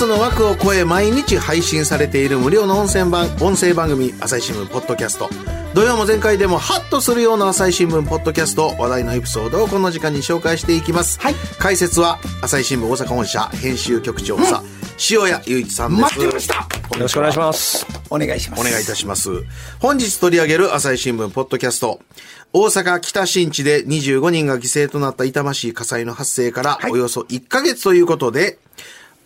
スの枠を超え毎日配信されている無料の音声番音声番組朝日新聞ポッドキャスト土曜も前回でもハッとするような朝日新聞ポッドキャスト話題のエピソードをこの時間に紹介していきます、はい解説は朝日新聞大阪本社編集局長さ、塩谷雄一さんです待ってましたよろしくお願いします。お願いします。お願いいたします。本日取り上げる朝日新聞ポッドキャスト。大阪北新地で25人が犠牲となった痛ましい火災の発生からはいおよそ1ヶ月ということで、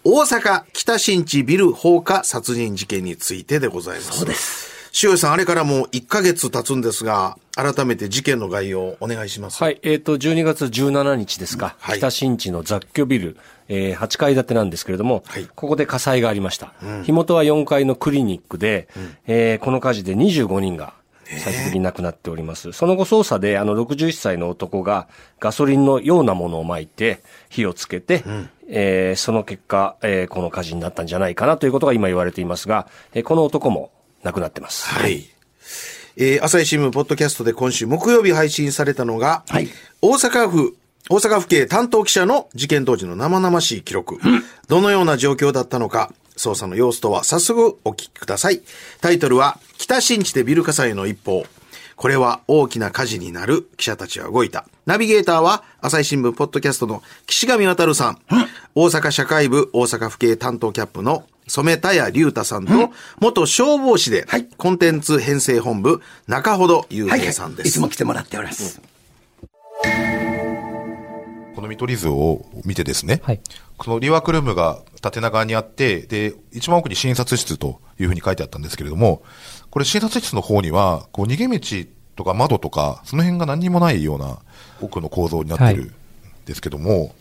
大阪北新地ビル放火殺人事件についてでございます。そうです。塩井さん、あれからもう1ヶ月経つんですが、改めて事件の概要をお願いします。はい、えっ、と、12月17日ですか、はい北新地の雑居ビル、えー8階建てなんですけれども、はいここで火災がありました。火元は4階のクリニックで、えーこの火事で25人が最終的に亡くなっております。その後捜査で、あの、61歳の男がガソリンのようなものを撒いて、火をつけて、えーその結果、えーこの火事になったんじゃないかなということが今言われていますが、えーこの男も亡くなってます。はい。えー朝日新聞ポッドキャストで今週木曜日配信されたのが、はい大阪府、大阪府警担当記者の事件当時の生々しい記録。どのような状況だったのか、捜査の様子とは早速お聞きください。タイトルは、北新地でビル火災の一報。これは大きな火事になる記者たちは動いた。ナビゲーターは朝日新聞ポッドキャストの岸上渡さん。大阪社会部大阪府警担当キャップの染田谷隆太さんと、元消防士で、はいコンテンツ編成本部中ほど雄はい、平さんです。いつも来てもらっております。この見取り図を見てですね、はいこのリワークルームが縦長にあって、で、一番奥に診察室というふうに書いてあったんですけれども、これ診察室の方には、こう逃げ道とか窓とか、その辺が何にもないような奥の構造になってるんですけども、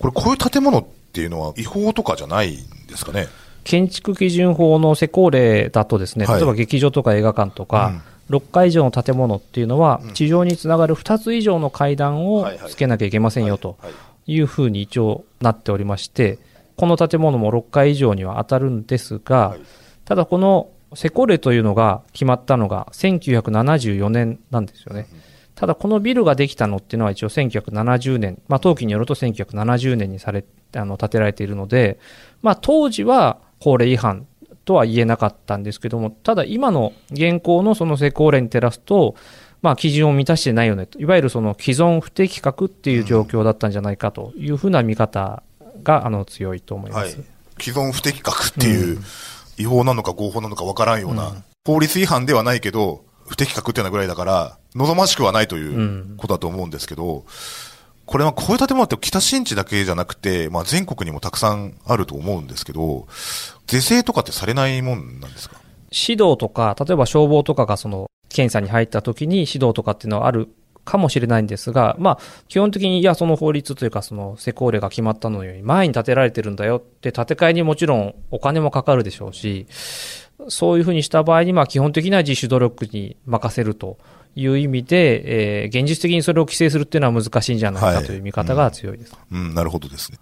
これこういう建物っていうのは違法とかじゃないんですかね？建築基準法の施工例だとですね、はい。例えば劇場とか映画館とか、6階以上の建物っていうのは、地上につながる2つ以上の階段をはいはい。つけなきゃいけませんよとはい。いうふうに一応なっておりまして、この建物も6階以上には当たるんですが、はいただこの施工例というのが決まったのが1974年なんですよね。ただこのビルができたのっていうのは一応1970年、まあ登記によると1970年にされ、あの、建てられているので、まあ当時は法令違反とは言えなかったんですけども、ただ今の現行のその施工例に照らすと、まあ基準を満たしてないよねと。いわゆるその既存不適格っていう状況だったんじゃないかというふうな見方が、あの、強いと思います。はい。既存不適格っていう、違法なのか合法なのかわからんような、法律違反ではないけど、不適格っていうようなぐらいだから、望ましくはないということだと思うんですけど、これはこういう建物って北新地だけじゃなくて、まあ全国にもたくさんあると思うんですけど、是正とかってされないもんなんですか？指導とか、例えば消防とかがその検査に入った時に指導とかっていうのはあるかもしれないんですが、まあ、基本的に、いや、その法律というか、その施工令が決まったのより前に建てられてるんだよって、建て替えにもちろんお金もかかるでしょうし、そういうふうにした場合に、まあ、基本的な自主努力に任せるという意味で、えー現実的にそれを規制するっていうのは難しいんじゃないかという見方が強いです。うん、なるほどですね。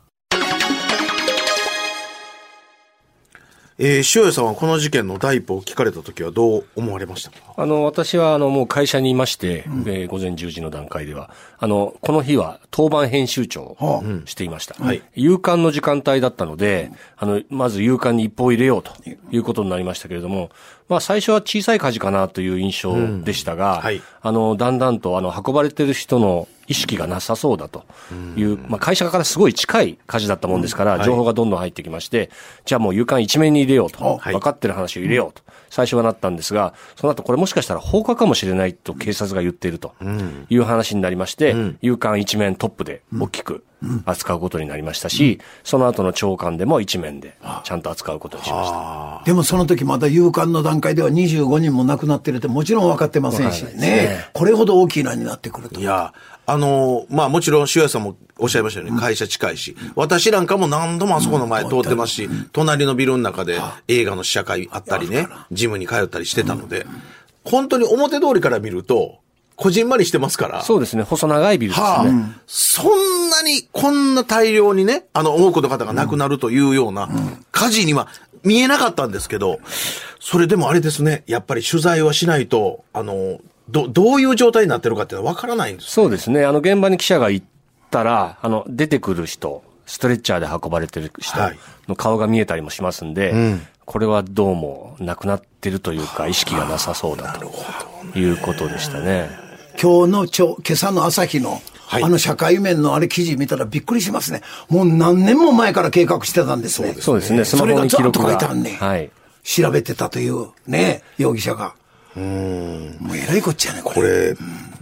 えー塩谷さんはこの事件の第一報を聞かれた時はどう思われましたか？あの、私は、あの、もう会社にいまして、えー午前10時の段階では、あの、この日は当番編集長をしていました。はい。夕刊の時間帯だったので、あの、まず夕刊に一報を入れようということになりましたけれども、まあ、最初は小さい火事かなという印象でしたが、はい。あの、だんだんと、あの、運ばれてる人の意識がなさそうだという、まあ、会社からすごい近い火事だったもんですから、情報がどんどん入ってきまして、じゃあもう夕刊一面に入れようと、はい。分かってる話を入れようと、最初はなったんですが、その後これもしかしたら放火かもしれないと警察が言っているという話になりまして、夕刊一面トップで大きく扱うことになりましたし、その後の長官でも一面でちゃんと扱うことにしました。でもその時まだ勇敢の段階では25人も亡くなってるってもちろん分かってませんしわからないですね。これほど大きなになってくると。い。や、あのーまあもちろん、塩屋さんもおっしゃいましたように、会社近いし、私なんかも何度もあそこの前通ってますし、隣のビルの中で映画の試写会あったりね、ジムに通ったりしてたので、本当に表通りから見ると、こじんまりしてますから。そうですね、細長いビルですね。はあ、そんなに、こんな大量にね、あの、多くの方が亡くなるというような火事には見えなかったんですけど、それでもあれですね、やっぱり取材はしないと、あの、ど、どういう状態になってるかっていうのは分からないんです。そうですね。あの、現場に記者が行ったら、あの、出てくる人、ストレッチャーで運ばれてる人はいの顔が見えたりもしますんで、これはどうも亡くなってるというか、意識がなさそうだということでしたね。今日のちょ、今朝の朝日の、はいあの社会面のあれ記事見たらびっくりしますね。もう何年も前から計画してたんですね。そうですね、スマホそれがずっと。書いてあんねん。はい。調べてたというね、容疑者が。もうえらいこっちゃね、ここれ。れ、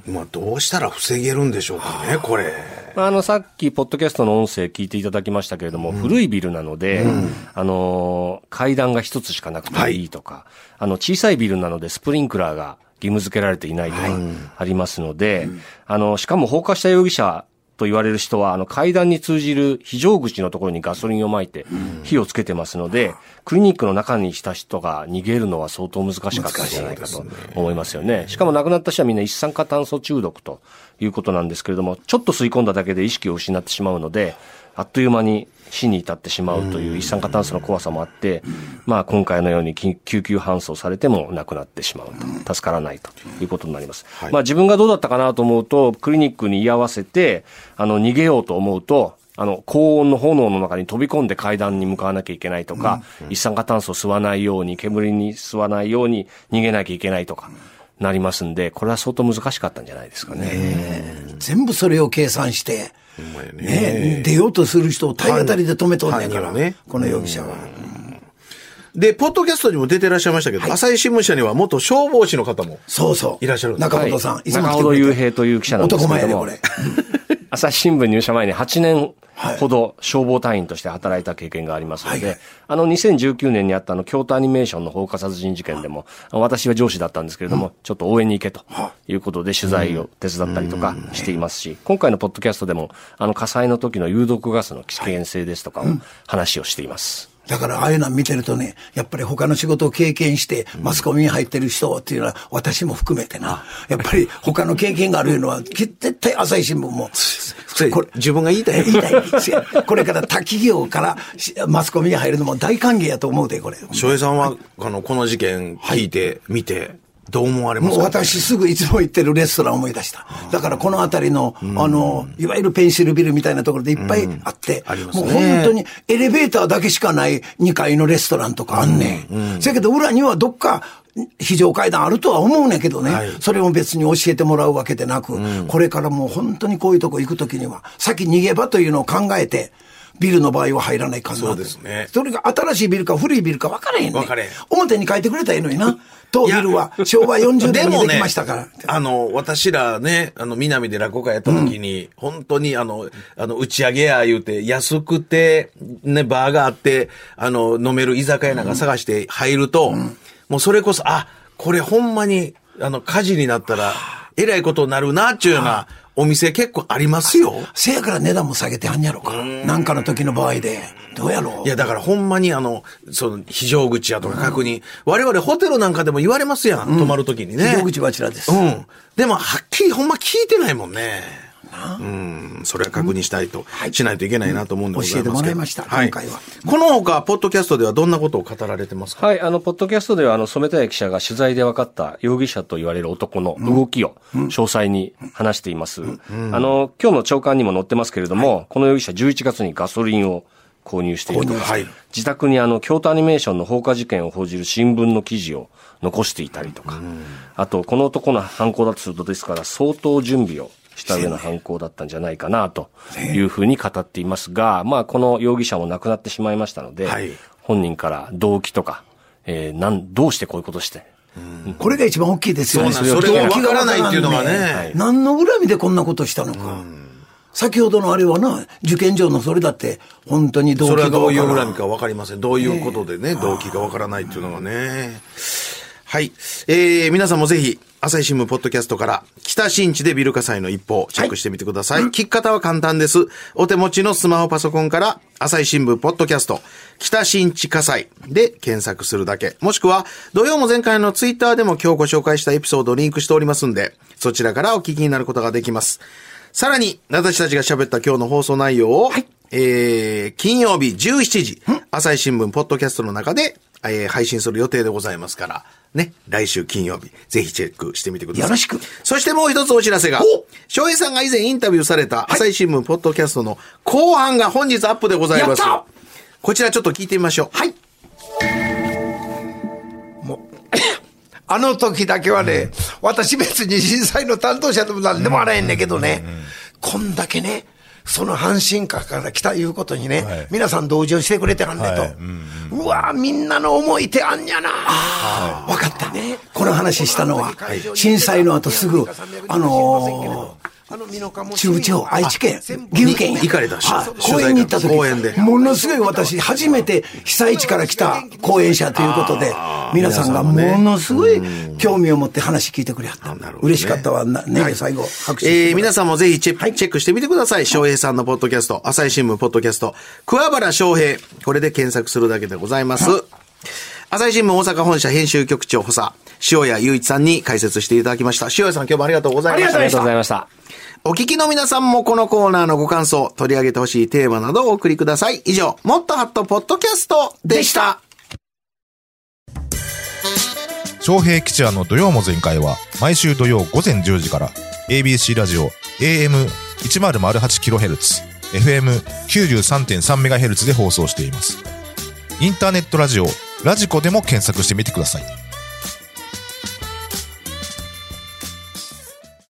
まあ、どうしたら防げるんでしょうかね、これ。まああの、さっき、ポッドキャストの音声聞いていただきましたけれども、古いビルなので、あのー階段が一つしかなくていいとか、あの、小さいビルなので、スプリンクラーが義務付けられていないとか、ありますので、あの、しかも放火した容疑者と言われる人は、あの、階段に通じる非常口のところにガソリンを撒いて、火をつけてますので、クリニックの中にした人が逃げるのは相当難しかったんじゃないかと思いますよね。しかも亡くなった人はみんな一酸化炭素中毒ということなんですけれども、ちょっと吸い込んだだけで意識を失ってしまうので、あっという間に死に至ってしまうという一酸化炭素の怖さもあって、まあ今回のように緊救急搬送されても亡くなってしまうと、助からないということになります。まあ自分がどうだったかなと思うと、クリニックに居合わせて、あの逃げようと思うと、あの、高温の炎の中に飛び込んで階段に向かわなきゃいけないとか、一酸化炭素を吸わないように、煙に吸わないように逃げなきゃいけないとか、なりますんで、これは相当難しかったんじゃないですかね。全部それを計算して、ね、出ようとする人を体当たりで止めとんねんから、ねこの容疑者は。で、ポッドキャストにも出てらっしゃいましたけど、朝日新聞社には元消防士の方も。そうそう。いらっしゃるんです中本さん、はいいつも来中本てくれて雄平という記者なんですけ男前やで、れどもこれ。朝日新聞入社前に8年ほど消防隊員として働いた経験がありますので、はいあの2019年にあったあの京都アニメーションの放火殺人事件でも、私は上司だったんですけれども、ちょっと応援に行けということで取材を手伝ったりとかしていますし、今回のポッドキャストでも、あの火災の時の有毒ガスの危険性ですとかを話をしています。だからああいうの見てるとね、やっぱり他の仕事を経験して、マスコミに入ってる人っていうのは、私も含めてな、やっぱり他の経験があるのは、絶対朝日新聞も、それ自分が言いたい。言いたい。ですよこれから他企業からしマスコミに入るのも大歓迎やと思うで、これ。翔平さんは、あの、この事件聞いて、見て、どう思われますか？もう私すぐいつも行ってるレストランを思い出した。だからこの辺りの、あの、いわゆるペンシルビルみたいなところでいっぱいあって、ありますもうね本当にエレベーターだけしかない2階のレストランとかあんねん。せやけど裏にはどっか非常階段あるとは思うねんけどね、はい。それも別に教えてもらうわけでなく、これからもう本当にこういうとこ行くときには、先逃げ場というのを考えて、ビルの場合は入らないかんなとそうですね。それが新しいビルか古いビルか分からへんねん。分からへん。表に書いてくれたらいいのにな。当ビルは昭和40年にできましたから。あの、私らね、あの、南で落語会やった時に、本当にあの、あの、打ち上げや言うて、安くて、ね、バーがあって、あの、飲める居酒屋なんか探して入ると、もうそれこそ、あ、これほんまに、あの、火事になったら、えらいことになるな、っちゅうようなお店結構ありますよ。せやから値段も下げてはんやろか。なんかの時の場合で。どうやろういや、だからほんまにあの、その、非常口やとか確認。我々ホテルなんかでも言われますやん、泊まる時にね。非常口はあちらです。うん。でも、はっきりほんま聞いてないもんね。うん。それは確認したいと、しないといけないなと思うんでございますけど。教えてもらいましたはい。今回は。この他、ポッドキャストではどんなことを語られてますか？はい、あの、ポッドキャストでは、あの、染谷記者が取材で分かった容疑者と言われる男の動きを詳細に話しています。あの、今日の朝刊にも載ってますけれども、この容疑者11月にガソリンを購入しているとか、はい。自宅にあの、京都アニメーションの放火事件を報じる新聞の記事を残していたりとか、あと、この男の犯行だとするとですから、相当準備をした上の犯行だったんじゃないかな、というふうに語っていますが、まあ、この容疑者も亡くなってしまいましたので、はい。本人から動機とか、えー、なん、どうしてこういうことして、これが一番大きいですよね。そうなんでらないっていうのがね。わからん何の恨みでこんなことしたのか。先ほどのあれはな、受験上のそれだって、本当に動機それはどういう恨みか分かりません。どういうことでね、動機が分からないっていうのがね。はい。えー、皆さんもぜひ、朝日新聞ポッドキャストから、北新地でビル火災の一報、チェックしてみてください。聞き方は簡単です。お手持ちのスマホパソコンから、朝日新聞ポッドキャスト、北新地火災で検索するだけ。もしくは、土曜も前回のツイッターでも今日ご紹介したエピソードをリンクしておりますんで、そちらからお聞きになることができます。さらに、私たちが喋った今日の放送内容を、えー、金曜日17時、朝日新聞ポッドキャストの中で、えー配信する予定でございますから、ね、来週金曜日、ぜひチェックしてみてください。よろしく。そしてもう一つお知らせが、翔平さんが以前インタビューされた朝日新聞ポッドキャストの後半が本日アップでございます。こちらちょっと聞いてみましょう。はい。あの時だけはね、私別に震災の担当者でもなんでもあらへんねんけどね、こんだけね、その阪神家から来たいうことにね、はい皆さん同情してくれてはんねんと。はいうわみんなの思いってあんやな。わかった。この話したのは、震災の後すぐ、あのー中部地方、愛知県、岐阜県や行かれたし公園に行った時公園で。ものすごい私、初めて被災地から来た講演者ということで、皆さんがものすごい興味を持って話聞いてくれはった。ね。嬉しかったわ。なね、最後、拍手えー、皆さんもぜひチェ,、チェックしてみてください。翔平さんのポッドキャスト、朝日新聞ポッドキャスト、桑原翔平。これで検索するだけでございます。朝日新聞大阪本社編集局長補佐、塩谷雄一さんに解説していただきました。塩谷さん今日もありがとうございました。ありがとうございました。お聞きの皆さんもこのコーナーのご感想、取り上げてほしいテーマなどをお送りください。以上、もっとハットポッドキャストでした。昌平吉也の土曜も全開は毎週土曜午前10時から ABC ラジオ AM1008kHz FM93.3MHz で放送しています。インターネットラジオラジコでも検索してみてください。